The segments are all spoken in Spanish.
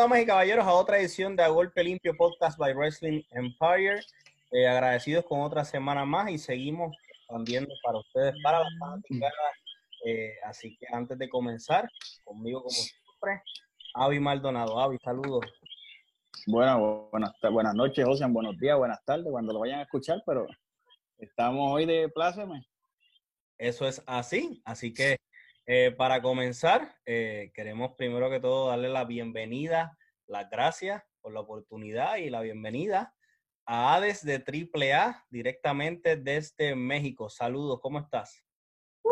damas y caballeros, a otra edición de A Golpe Limpio Podcast by Wrestling Empire. Eh, agradecidos con otra semana más y seguimos expandiendo para ustedes, para las fanáticas. Eh, así que antes de comenzar, conmigo como siempre, Avi Maldonado. Avi, saludos. Bueno, buenas, buenas noches, José, buenos días, buenas tardes, cuando lo vayan a escuchar, pero estamos hoy de pláceme. Eso es así, así que eh, para comenzar, eh, queremos primero que todo darle la bienvenida, las gracias por la oportunidad y la bienvenida a Hades de AAA directamente desde México. Saludos, ¿cómo estás? ¡Uh!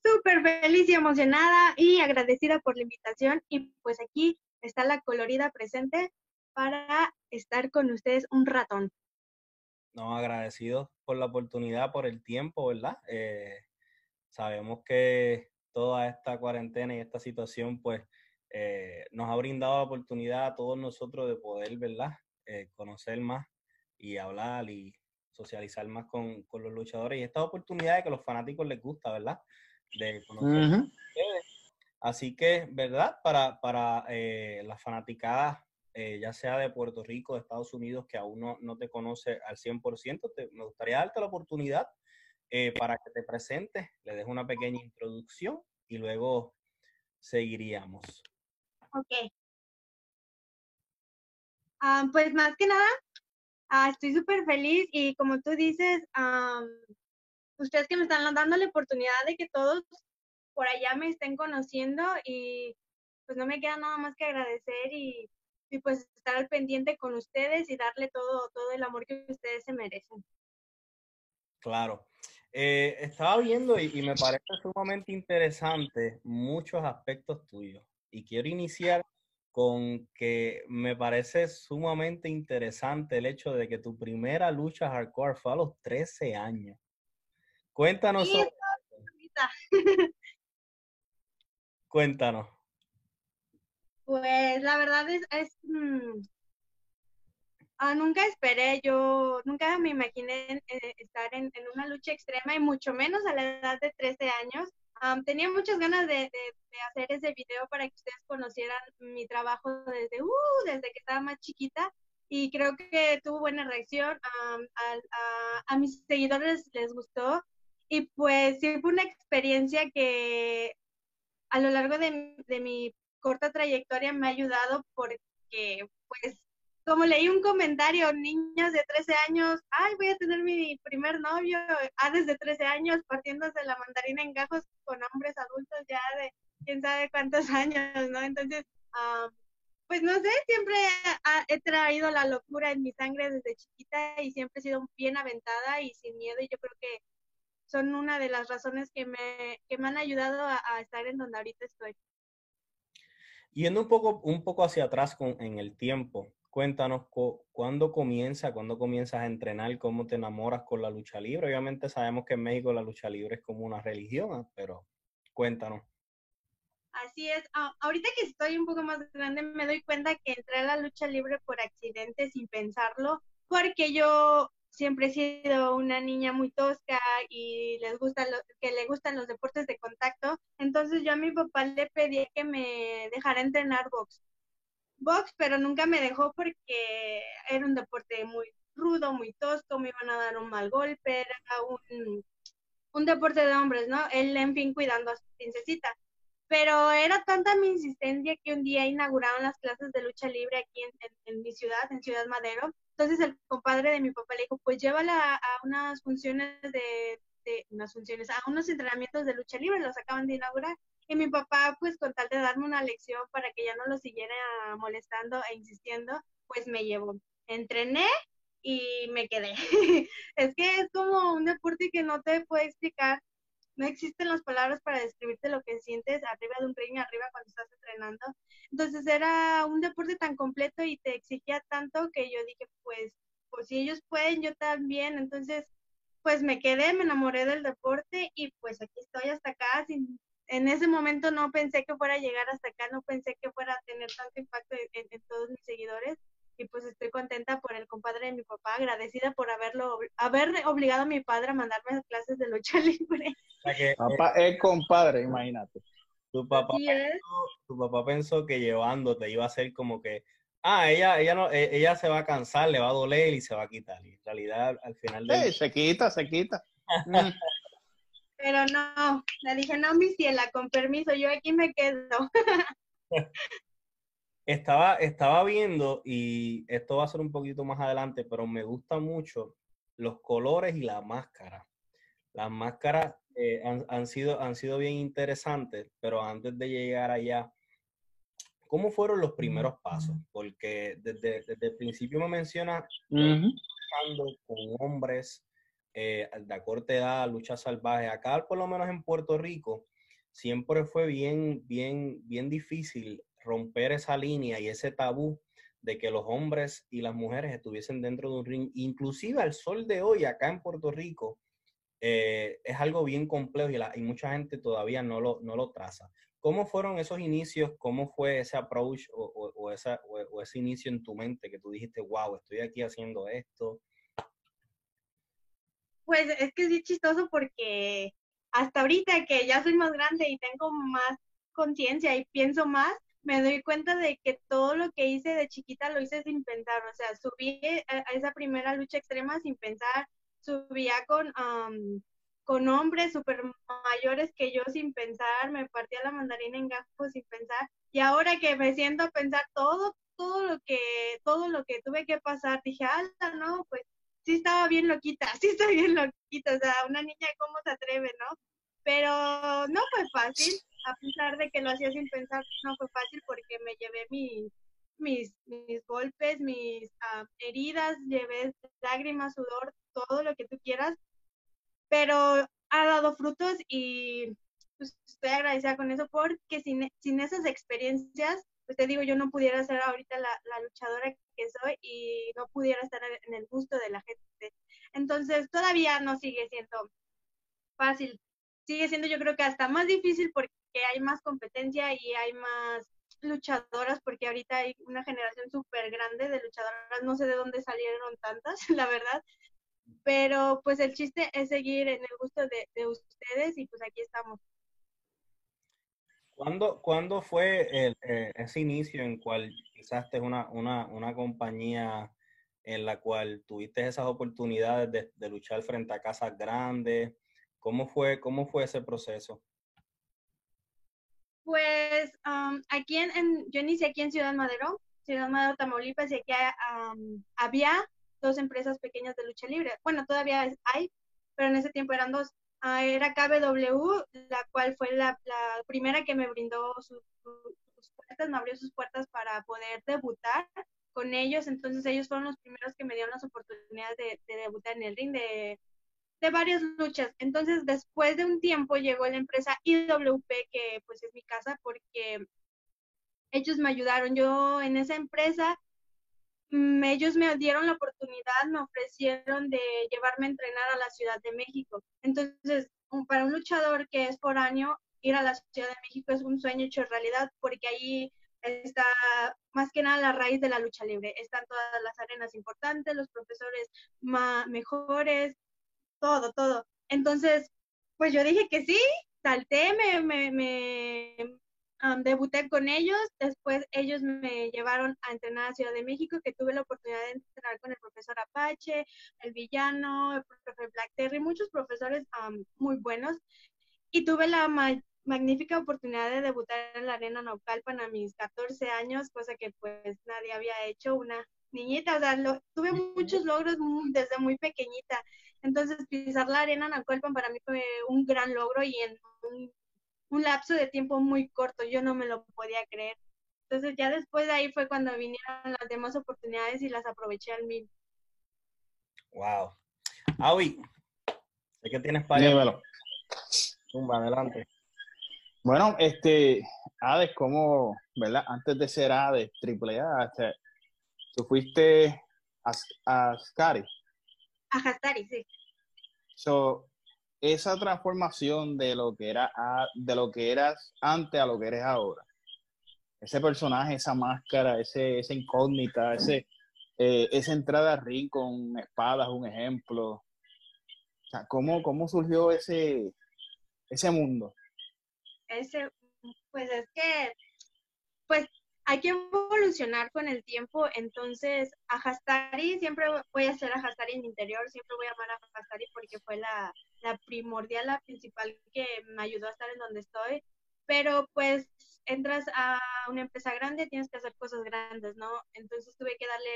Súper feliz y emocionada y agradecida por la invitación y pues aquí está la colorida presente para estar con ustedes un ratón. No, agradecidos por la oportunidad, por el tiempo, ¿verdad? Eh, sabemos que toda esta cuarentena y esta situación, pues, eh, nos ha brindado la oportunidad a todos nosotros de poder, ¿verdad? Eh, conocer más y hablar y socializar más con, con los luchadores. Y esta oportunidad de que a los fanáticos les gusta, ¿verdad? De conocer Así que, ¿verdad? Para, para eh, las fanaticadas, eh, ya sea de Puerto Rico, de Estados Unidos, que aún no, no te conoce al 100%, te, me gustaría darte la oportunidad eh, para que te presentes, le dejo una pequeña introducción y luego seguiríamos. Ok. Ah, pues más que nada, ah, estoy súper feliz y como tú dices, ustedes que me están dando la oportunidad de que todos por allá me estén conociendo y pues no me queda nada más que agradecer y, y pues estar al pendiente con ustedes y darle todo, todo el amor que ustedes se merecen. Claro. Eh, estaba viendo y, y, me parece sumamente interesante muchos aspectos tuyos. Y quiero iniciar con que me parece sumamente interesante el hecho de que tu primera lucha hardcore fue a los 13 años. Cuéntanos. Sí, Cuéntanos. Pues la verdad es, es mmm, ah, nunca esperé, yo nunca me imaginé eh, estar en, en, una lucha extrema y mucho menos a la edad de 13 años. Um, tenía muchas ganas de, de, de, hacer ese video para que ustedes conocieran mi trabajo desde, uh, desde que estaba más chiquita y creo que tuvo buena reacción. Um, a, a, a mis seguidores les gustó y pues sí fue una experiencia que a lo largo de, de, mi corta trayectoria me ha ayudado porque, pues, como leí un comentario, niños de 13 años, ay, voy a tener mi primer novio, ah, desde 13 años, partiéndose la mandarina en gajos con hombres adultos ya de quién sabe cuántos años, ¿no? Entonces, um, pues no sé, siempre he traído la locura en mi sangre desde chiquita y siempre he sido bien aventada y sin miedo y yo creo que son una de las razones que me, que me han ayudado a, a, estar en donde ahorita estoy. Yendo un poco, un poco hacia atrás con, en el tiempo, cuéntanos cu cuándo comienza, cuándo comienzas a entrenar, cómo te enamoras con la lucha libre. Obviamente sabemos que en México la lucha libre es como una religión, pero cuéntanos. Así es. Ah, ahorita que estoy un poco más grande me doy cuenta que entré a la lucha libre por accidente sin pensarlo, porque yo siempre he sido una niña muy tosca y les gusta lo, que le gustan los deportes de contacto. Entonces yo a mi papá le pedí que me dejara entrenar box. Box, pero nunca me dejó porque era un deporte muy rudo, muy tosco, me iban a dar un mal golpe, era un, deporte de hombres, ¿no? Él, en fin, cuidando a su princesita. Pero era tanta mi insistencia que un día inauguraron las clases de lucha libre aquí en, mi ciudad, en Ciudad Madero, entonces el compadre de mi papá le dijo, pues llévala a, unas funciones de, unas funciones, a unos entrenamientos de lucha libre, los acaban de inaugurar. Y mi papá, pues con tal de darme una lección para que ya no lo siguiera molestando e insistiendo, pues me llevó. Entrené y me quedé. es que es como un deporte que no te puedo explicar. No existen las palabras para describirte lo que sientes arriba de un ring, arriba cuando estás entrenando. Entonces era un deporte tan completo y te exigía tanto que yo dije, pues, pues si ellos pueden, yo también. Entonces, pues me quedé, me enamoré del deporte y pues aquí estoy hasta acá. Sin, en ese momento no pensé que fuera a llegar hasta acá, no pensé que fuera a tener tanto impacto en, en todos mis seguidores y pues estoy contenta por el compadre de mi papá, agradecida por haberlo, haber obligado a mi padre a mandarme a clases de lucha libre. Que, papá es compadre, imagínate. Tu papá, pensó, tu papá pensó que llevándote iba a ser como que, ah, ella, ella, no, e, ella se va a cansar, le va a doler y se va a quitar. Y en realidad, al final de... Sí, se quita, se quita. Pero no, le dije, no, mi ciela, con permiso, yo aquí me quedo. estaba, estaba viendo, y esto va a ser un poquito más adelante, pero me gusta mucho los colores y la máscara. Las máscaras eh, han, sido, han sido bien interesantes, pero antes de llegar allá, ¿cómo fueron los primeros pasos? Porque desde, el principio me menciona con hombres eh, de corte edad, lucha salvaje. Acá, por lo menos en Puerto Rico, siempre fue bien, bien, bien difícil romper esa línea y ese tabú de que los hombres y las mujeres estuviesen dentro de un ring. Inclusive al sol de hoy, acá en Puerto Rico, eh, es algo bien complejo y, mucha gente todavía no lo, no lo traza. ¿Cómo fueron esos inicios? ¿Cómo fue ese approach o, esa, o, ese inicio en tu mente que tú dijiste, wow, estoy aquí haciendo esto? Pues es que es chistoso porque hasta ahorita que ya soy más grande y tengo más conciencia y pienso más, me doy cuenta de que todo lo que hice de chiquita lo hice sin pensar, o sea, subí a esa primera lucha extrema sin pensar, subía con, con hombres súper mayores que yo sin pensar, me partía la mandarina en gajos sin pensar, y ahora que me siento a pensar todo, todo lo que, todo lo que tuve que pasar, dije, ah, no, pues sí estaba bien loquita, sí estaba bien loquita, o sea, una niña, ¿cómo se atreve, no? Pero no fue fácil, a pesar de que lo hacía sin pensar, no fue fácil porque me llevé mis, mis, mis golpes, mis ah, heridas, llevé lágrimas, sudor, todo lo que tú quieras, pero ha dado frutos y pues, estoy agradecida con eso porque sin, sin esas experiencias, pues te digo, yo no pudiera ser ahorita la, luchadora que soy y no pudiera estar en el gusto de la gente. Entonces, todavía no sigue siendo fácil. Sigue siendo yo creo que hasta más difícil porque hay más competencia y hay más luchadoras, porque ahorita hay una generación súper grande de luchadoras, no sé de dónde salieron tantas, la verdad, pero pues el chiste es seguir en el gusto de ustedes y pues aquí estamos. ¿Cuándo, ¿Cuándo, fue el, eh, ese inicio en cual quizás una, una, una, compañía en la cual tuviste esas oportunidades de, de, luchar frente a casas grandes? ¿Cómo fue, cómo fue ese proceso? Pues aquí en, yo inicié aquí en Ciudad Madero, Ciudad Madero, Tamaulipas, y aquí había dos empresas pequeñas de lucha libre. Bueno, todavía hay, pero en ese tiempo eran dos. Era KBW, la cual fue la, primera que me brindó sus, puertas, me abrió sus puertas para poder debutar con ellos. Entonces ellos fueron los primeros que me dieron las oportunidades de, debutar en el ring de, varias luchas. Entonces después de un tiempo llegó la empresa IWP, que pues es mi casa, porque ellos me ayudaron. Yo en esa empresa ellos me dieron la oportunidad, me ofrecieron de llevarme a entrenar a la Ciudad de México. Entonces, para un luchador que es por año, ir a la Ciudad de México es un sueño hecho realidad, porque ahí está más que nada la raíz de la lucha libre. Están todas las arenas importantes, los profesores más mejores, todo, todo. Entonces, pues yo dije que sí, salté, me, me, me, debuté con ellos, después ellos me llevaron a entrenar a Ciudad de México, que tuve la oportunidad de entrenar con el profesor Apache, el villano, el profesor Black Terry, muchos profesores muy buenos, y tuve la magnífica oportunidad de debutar en la Arena Naucalpan a mis 14 años, cosa que pues nadie había hecho, una niñita, o sea, tuve muchos logros desde muy pequeñita, entonces pisar la Arena Naucalpan para mí fue un gran logro y en un un lapso de tiempo muy corto, yo no me lo podía creer. Entonces ya después de ahí fue cuando vinieron las demás oportunidades y las aproveché al mil. Wow. Aui, sé que tienes para Tumba, adelante. Bueno, este, Hades, como, ¿verdad? Antes de ser Hades, triple A, este, tú fuiste a, a Scary. A Hastari, sí. So, esa transformación de lo que era de lo que eras antes a lo que eres ahora. Ese personaje, esa máscara, ese, esa incógnita, ese, eh, esa entrada a ring con espadas, un ejemplo. ¿cómo, cómo surgió ese, ese mundo? Ese Pues es que, pues hay que evolucionar con el tiempo, entonces a Hastari siempre voy a hacer a Hastari en mi interior, siempre voy a amar a Hastari porque fue la, la primordial, la principal que me ayudó a estar en donde estoy, pero pues entras a una empresa grande, tienes que hacer cosas grandes, ¿no? Entonces tuve que darle,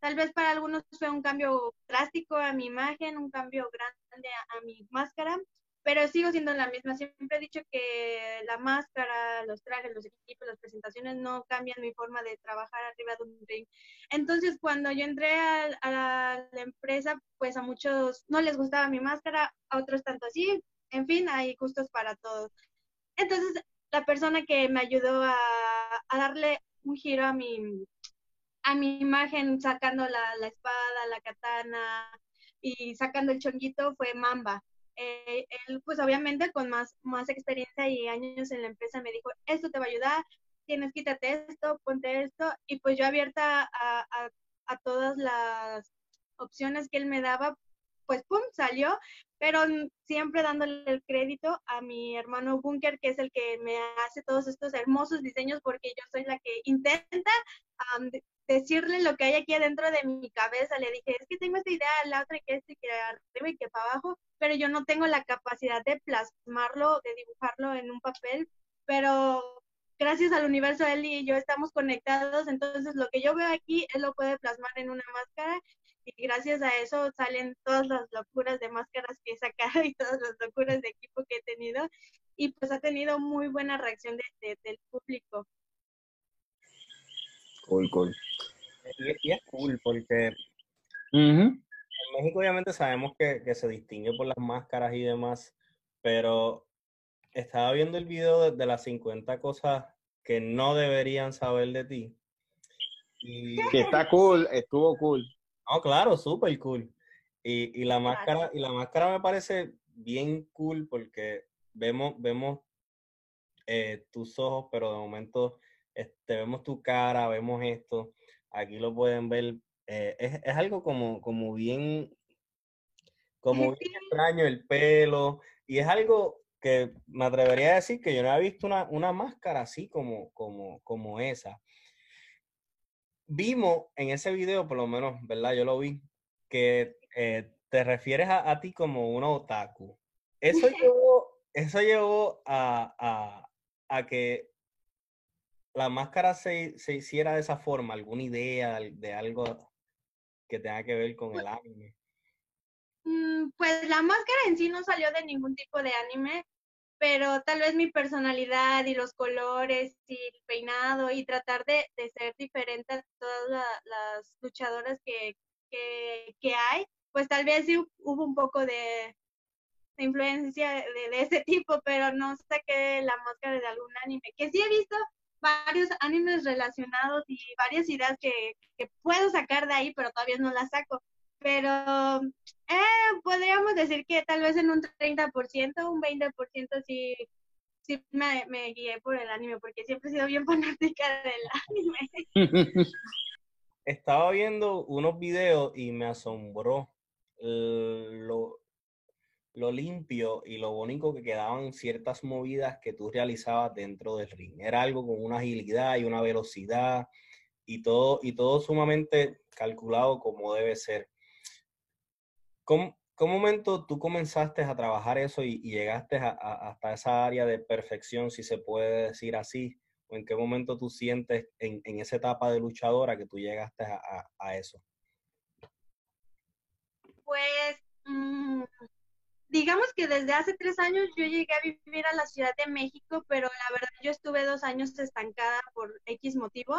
tal vez para algunos fue un cambio drástico a mi imagen, un cambio grande a, a mi máscara, pero sigo siendo la misma. Siempre he dicho que la máscara, los trajes, los equipos, las presentaciones no cambian mi forma de trabajar arriba de un ring. Entonces, cuando yo entré a, la, empresa, pues a muchos no les gustaba mi máscara, a otros tanto así. En fin, hay gustos para todos. Entonces, la persona que me ayudó a, a darle un giro a mi, a mi imagen, sacando la, la espada, la katana y sacando el chonguito, fue Mamba eh, él pues obviamente con más, más experiencia y años en la empresa me dijo, esto te va a ayudar, tienes, quítate esto, ponte esto, y pues yo abierta a, a, a todas las opciones que él me daba, pues pum, salió, pero siempre dándole el crédito a mi hermano Bunker, que es el que me hace todos estos hermosos diseños, porque yo soy la que intenta decirle lo que hay aquí adentro de mi cabeza. Le dije, es que tengo esta idea, la otra que este, que arriba y que para abajo, pero yo no tengo la capacidad de plasmarlo, de dibujarlo en un papel, pero gracias al universo él y yo estamos conectados, entonces lo que yo veo aquí, él lo puede plasmar en una máscara y gracias a eso salen todas las locuras de máscaras que he sacado y todas las locuras de equipo que he tenido y pues ha tenido muy buena reacción de, del público. Cool, cool. Y, es cool porque en México obviamente sabemos que, que, se distingue por las máscaras y demás, pero estaba viendo el video de, de, las 50 cosas que no deberían saber de ti. Y... Que está cool, estuvo cool. No, claro, súper cool. Y, y, la máscara, y la máscara me parece bien cool porque vemos, vemos eh, tus ojos, pero de momento este, vemos tu cara, vemos esto, aquí lo pueden ver, eh, es, es, algo como, como bien, como bien extraño el pelo, y es algo que me atrevería a decir que yo no había visto una, una máscara así como, como, como esa. Vimos en ese video, por lo menos, ¿verdad? Yo lo vi, que eh, te refieres a, a, ti como una otaku. Eso llevó, eso llevó a, a, a que la máscara se, se, hiciera de esa forma, alguna idea de algo que tenga que ver con pues el anime. Mm, pues la máscara en sí no salió de ningún tipo de anime, pero tal vez mi personalidad y los colores y el peinado y tratar de, de ser diferente a todas la, las luchadoras que, que, que, hay, pues tal vez sí hubo un poco de, de influencia de, de, ese tipo, pero no saqué la máscara de algún anime, que sí he visto varios animes relacionados y varias ideas que, que, puedo sacar de ahí, pero todavía no las saco. Pero eh, podríamos decir que tal vez en un 30%, un 20% sí, sí me, me guié por el anime, porque siempre he sido bien fanática del anime. Estaba viendo unos videos y me asombró lo, lo limpio y lo bonito que quedaban ciertas movidas que tú realizabas dentro del ring. Era algo con una agilidad y una velocidad y todo, y todo sumamente calculado como debe ser. ¿Cómo, ¿Qué momento tú comenzaste a trabajar eso y, y llegaste hasta esa área de perfección, si se puede decir así? ¿O en qué momento tú sientes en, en esa etapa de luchadora que tú llegaste a, eso? Pues mmm, digamos que desde hace tres años yo llegué a vivir a la Ciudad de México, pero la verdad yo estuve dos años estancada por X motivo.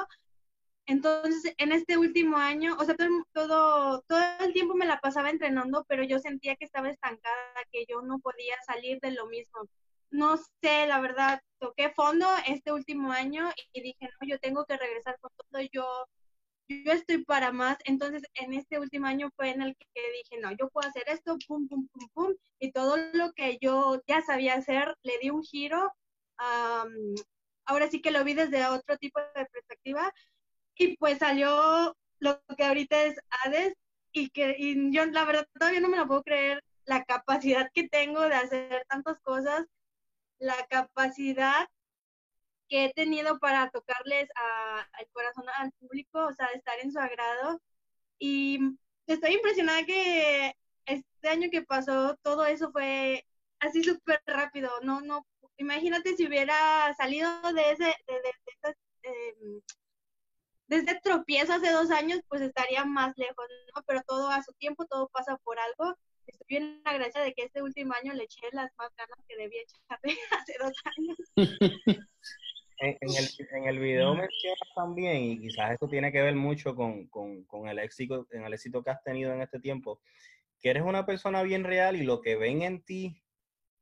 Entonces, en este último año, o sea, todo, todo, el tiempo me la pasaba entrenando, pero yo sentía que estaba estancada, que yo no podía salir de lo mismo. No sé, la verdad, toqué fondo este último año y dije, no, yo tengo que regresar con todo, yo yo estoy para más. Entonces, en este último año fue en el que dije, no, yo puedo hacer esto, pum, pum, pum, pum. Y todo lo que yo ya sabía hacer, le di un giro. Um, ahora sí que lo vi desde otro tipo de perspectiva. Y pues salió lo que ahorita es Hades. Y que y yo, la verdad, todavía no me lo puedo creer la capacidad que tengo de hacer tantas cosas, la capacidad que he tenido para tocarles al corazón al público, o sea, estar en su agrado. Y estoy impresionada que este año que pasó, todo eso fue así súper rápido. No, no, imagínate si hubiera salido de ese, de, em, desde tropiezo hace dos años, pues estaría más lejos, ¿no? Pero todo a su tiempo, todo pasa por algo. Estoy bien agradecida de que este último año le eché las más ganas que debía echarle hace dos años. en, el, en el video mencionas también, y quizás esto tiene que ver mucho con, con, el éxito, en el éxito que has tenido en este tiempo, que eres una persona bien real y lo que ven en ti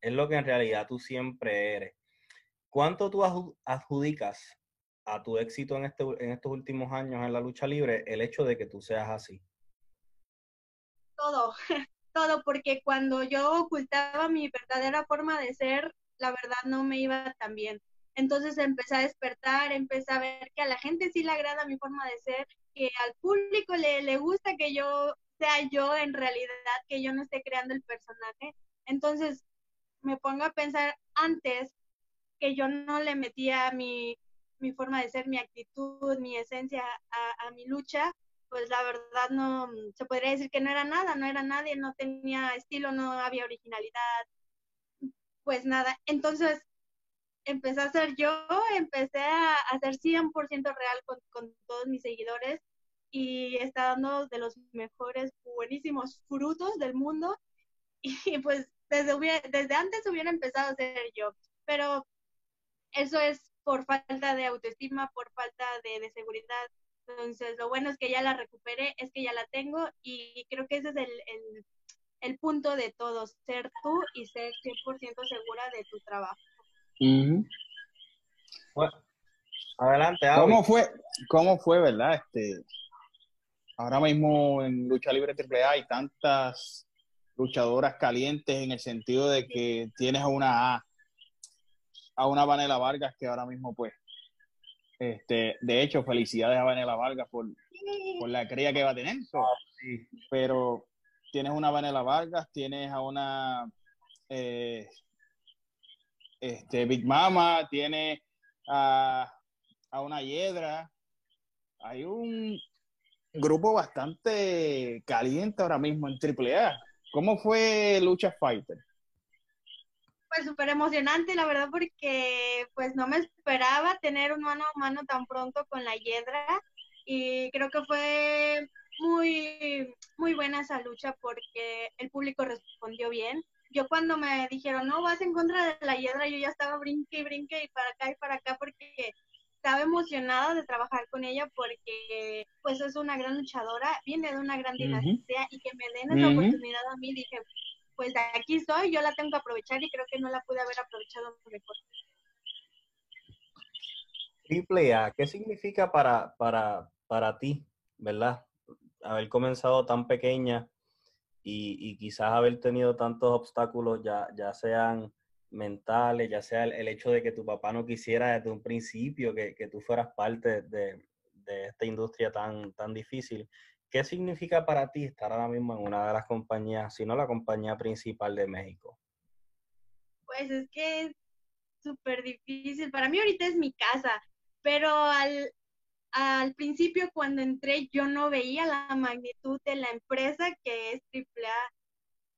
es lo que en realidad tú siempre eres. ¿Cuánto tú adjudicas a tu éxito en, este, en estos últimos años en la lucha libre el hecho de que tú seas así? Todo, todo, porque cuando yo ocultaba mi verdadera forma de ser, la verdad no me iba tan bien. Entonces empecé a despertar, empecé a ver que a la gente sí le agrada mi forma de ser, que al público le, le gusta que yo sea yo en realidad, que yo no esté creando el personaje. Entonces me pongo a pensar antes que yo no le metía mi, mi forma de ser, mi actitud, mi esencia a, a mi lucha, pues la verdad no, se podría decir que no era nada, no era nadie, no tenía estilo, no había originalidad, pues nada. Entonces, empecé a ser yo, empecé a, ser 100% real con, todos mis seguidores y está dando de los mejores, buenísimos frutos del mundo. Y pues desde, desde antes hubiera empezado a ser yo, pero eso es por falta de autoestima, por falta de, de seguridad. Entonces, lo bueno es que ya la recuperé, es que ya la tengo y creo que ese es el, el, el punto de todo, ser tú y ser 100% segura de tu trabajo adelante. ¿Cómo fue, ¿Cómo fue, verdad? Este, ahora mismo en lucha libre AAA hay tantas luchadoras calientes en el sentido de que tienes a una A, a una Vanela Vargas que ahora mismo pues este, de hecho, felicidades a Vanela Vargas por, por la cría que va a tener. Pero tienes una Vanela Vargas, tienes a una eh, este, Big Mama, tiene a, una hiedra. Hay un grupo bastante caliente ahora mismo en AAA. ¿Cómo fue Lucha Fighter? Pues súper emocionante, la verdad, porque pues no me esperaba tener un mano a mano tan pronto con la hiedra y creo que fue muy, muy buena esa lucha porque el público respondió bien yo cuando me dijeron, no, vas en contra de la hiedra, yo ya estaba brinque y brinque y para acá y para acá porque estaba emocionada de trabajar con ella porque pues es una gran luchadora, viene de una gran dinastía y que me den esa oportunidad a mí, dije, pues aquí estoy, yo la tengo que aprovechar y creo que no la pude haber aprovechado mejor. Triple A, ¿qué significa para, para, para ti, verdad? Haber comenzado tan pequeña y, quizás haber tenido tantos obstáculos, ya, ya sean mentales, ya sea el, hecho de que tu papá no quisiera desde un principio que, tú fueras parte de, esta industria tan, tan difícil. ¿Qué significa para ti estar ahora mismo en una de las compañías, si no la compañía principal de México? Pues es que es súper difícil. Para mí ahorita es mi casa, pero al, al principio cuando entré yo no veía la magnitud de la empresa que es AAA.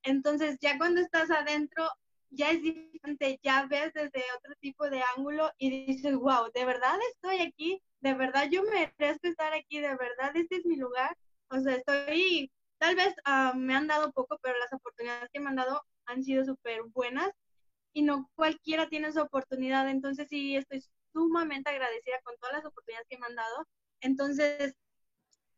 Entonces ya cuando estás adentro ya es diferente, ya ves desde otro tipo de ángulo y dices, wow, de verdad estoy aquí, de verdad yo merezco estar aquí, de verdad este es mi lugar. O sea, estoy, tal vez ah, me han dado poco, pero las oportunidades que me han dado han sido súper buenas y no cualquiera tiene esa oportunidad. Entonces sí, estoy sumamente agradecida con todas las oportunidades que me han dado. Entonces,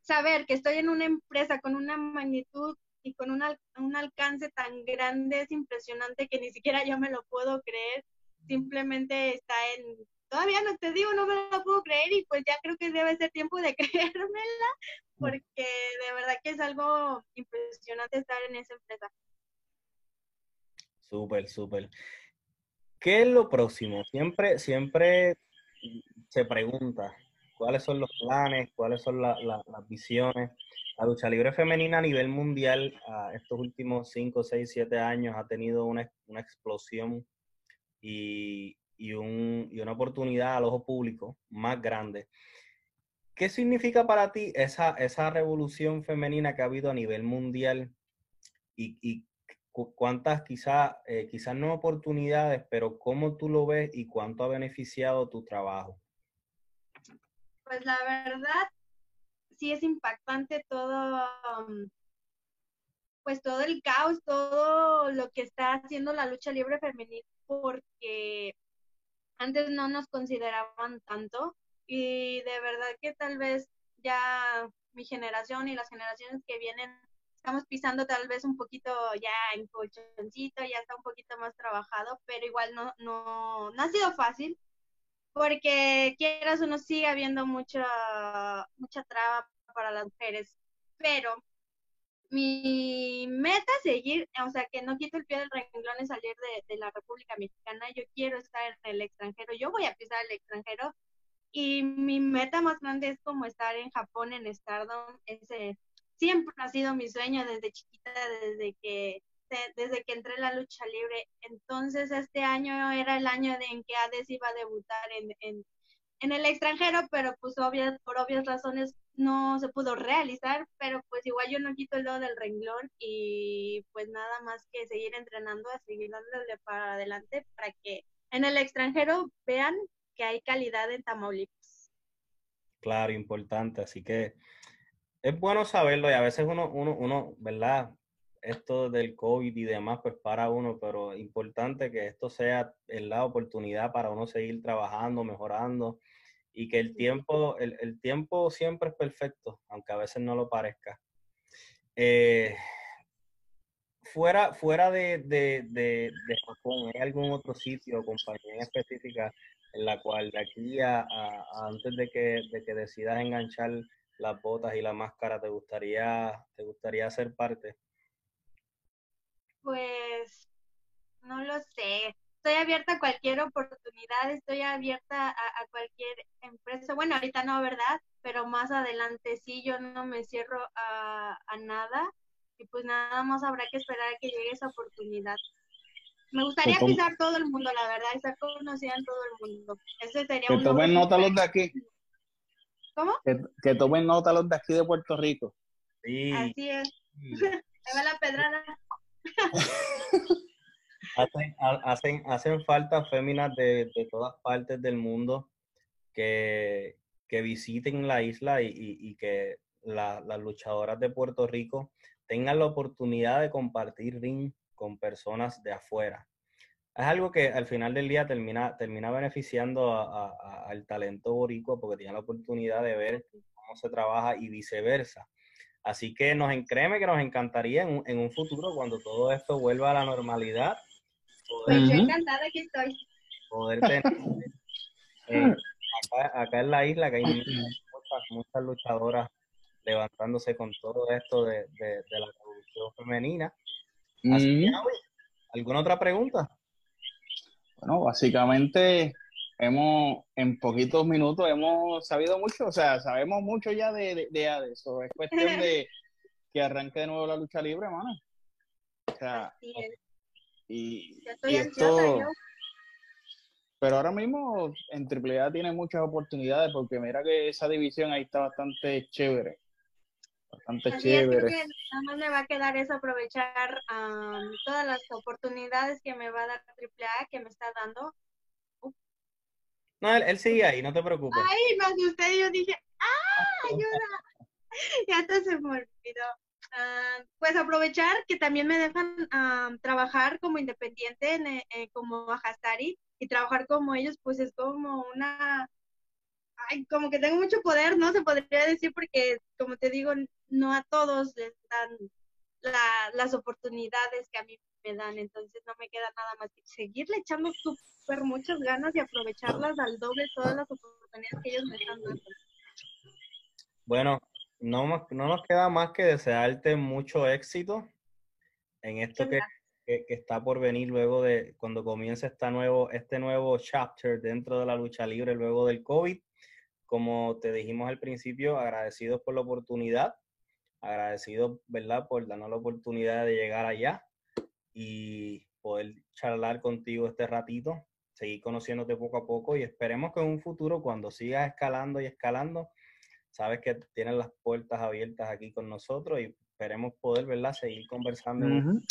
saber que estoy en una empresa con una magnitud y con un alcance tan grande es impresionante que ni siquiera yo me lo puedo creer. Simplemente está en, todavía no te digo, no me lo puedo creer y pues ya creo que debe ser tiempo de creérmela porque de verdad que es algo impresionante estar en esa empresa. Súper, súper. ¿Qué es lo próximo? Siempre, siempre se pregunta cuáles son los planes, cuáles son las visiones. La lucha libre femenina a nivel mundial, estos últimos 5, 6, 7 años, ha tenido una, explosión y y, un, y una oportunidad al ojo público más grande. ¿Qué significa para ti esa, esa revolución femenina que ha habido a nivel mundial y, y cuántas quizás eh, quizás no oportunidades, pero cómo tú lo ves y cuánto ha beneficiado tu trabajo? Pues la verdad, sí es impactante todo, mm, pues todo el caos, todo lo que está haciendo la lucha libre femenina, porque antes no nos consideraban tanto y de verdad que tal vez ya mi generación y las generaciones que vienen estamos pisando tal vez un poquito ya en colchoncito, ya está un poquito más trabajado, pero igual no, no, no ha sido fácil, porque quieras uno sigue habiendo mucha, mucha traba para las mujeres, pero mi meta es seguir, o sea, que no quito el pie del renglón en salir de, de, la República Mexicana, yo quiero estar en el extranjero, yo voy a pisar el extranjero y mi meta más grande es como estar en Japón, en Stardom, ese siempre ha sido mi sueño desde chiquita, desde que desde que entré en la lucha libre. Entonces este año era el año en que Hades iba a debutar en, en, en el extranjero, pero pues obvias, por obvias razones no se pudo realizar, pero pues igual yo no quito el dedo del renglón y pues nada más que seguir entrenando, a seguir dándole para adelante para que en el extranjero vean que hay calidad en Tamaulipas. Claro, importante, así que es bueno saberlo y a veces uno, uno, uno, ¿verdad? Esto del COVID y demás, pues para uno, pero importante que esto sea la oportunidad para uno seguir trabajando, mejorando y que el tiempo, el, el tiempo siempre es perfecto, aunque a veces no lo parezca. Eh, fuera fuera de, de, de, de, Japón, ¿hay algún otro sitio o compañía específica en la cual de aquí a, a antes de que, de que decidas enganchar las botas y la máscara, ¿te gustaría, te gustaría ser parte? Pues no lo sé. Estoy abierta a cualquier oportunidad, estoy abierta a, cualquier empresa. Bueno, ahorita no, ¿verdad? Pero más adelante sí, yo no me cierro a, a nada y pues nada más habrá que esperar a que llegue esa oportunidad. Me gustaría pisar todo el mundo, la verdad, estar conocida en todo el mundo. Ese sería que tomen nota los de aquí. ¿Cómo? Que, tomen nota los de aquí de Puerto Rico. Sí. Así es. Ahí va la pedrada. hacen, hacen, hacen falta féminas de, de, todas partes del mundo que, que visiten la isla y, y, que la, las luchadoras de Puerto Rico tengan la oportunidad de compartir ring con personas de afuera es algo que al final del día termina, termina beneficiando al talento boricua porque tiene la oportunidad de ver cómo se trabaja y viceversa. Así que nos créeme que nos encantaría en, en un futuro, cuando todo esto vuelva a la normalidad, poder, pues yo encantada que estoy. Poder tener eh, acá, en la isla que hay muchas, muchas luchadoras levantándose con todo esto de, de, la revolución femenina. Así que, ¿alguna otra pregunta? Bueno, básicamente hemos, en poquitos minutos hemos sabido mucho, o sea, sabemos mucho ya de, de, de eso. Es cuestión de que arranque de nuevo la lucha libre, hermano. O sea, y, y esto, pero ahora mismo en AAA tiene muchas oportunidades porque mira que esa división ahí está bastante chévere. Bastante chévere. nada más me va a quedar es aprovechar todas las oportunidades que me va a dar AAA, que me está dando. No, él, sigue ahí, no te preocupes. Ay, me asusté y yo dije, ¡ah, ayuda! ya hasta se me olvidó. pues aprovechar que también me dejan trabajar como independiente en, eh, como Ajastari y trabajar como ellos, pues es como una ay, como que tengo mucho poder, ¿no? Se podría decir porque, como te digo, no a todos les dan las oportunidades que a mí me dan, entonces no me queda nada más que seguirle echando súper muchas ganas y aprovecharlas al doble todas las oportunidades que ellos me están dando. Bueno, no, no nos queda más que desearte mucho éxito en esto que, que, que, está por venir luego de cuando comience esta nuevo, este nuevo chapter dentro de la lucha libre luego del COVID. Como te dijimos al principio, agradecidos por la oportunidad, agradecidos, ¿verdad?, por darnos la oportunidad de llegar allá y poder charlar contigo este ratito. seguir conociéndote poco a poco y esperemos que en un futuro, cuando sigas escalando y escalando, sabes que tienes las puertas abiertas aquí con nosotros y esperemos poder, ¿verdad?, seguir conversando más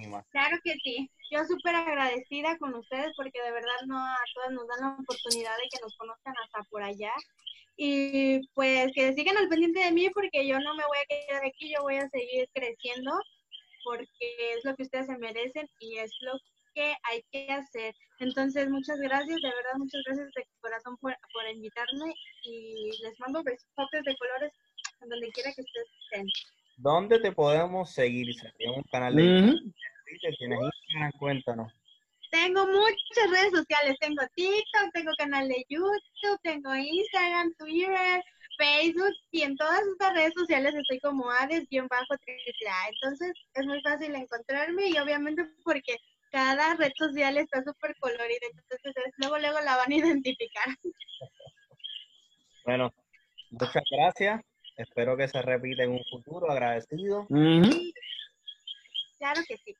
y más. Claro que sí. Yo súper agradecida con ustedes porque de verdad no a todas nos dan la oportunidad de que nos conozcan hasta por allá. Y pues que sigan al pendiente de mí porque yo no me voy a quedar aquí, yo voy a seguir creciendo porque es lo que ustedes se merecen y es lo que hay que hacer. Entonces, muchas gracias, de verdad, muchas gracias de corazón por, por invitarme y les mando besos de colores en donde quiera que ustedes estén. ¿Dónde te podemos seguir? ¿Tienes un canal de Twitter? ¿Tienes Instagram? Cuéntanos. Tengo muchas redes sociales. Tengo TikTok, tengo canal de YouTube, tengo Instagram, Twitter, Facebook y en todas estas redes sociales estoy como Ades-triple Entonces es muy fácil encontrarme y obviamente porque cada red social está súper colorida, entonces luego, luego la van a identificar. Bueno, muchas gracias. Espero que se repita en un futuro. Agradecido. Claro que sí.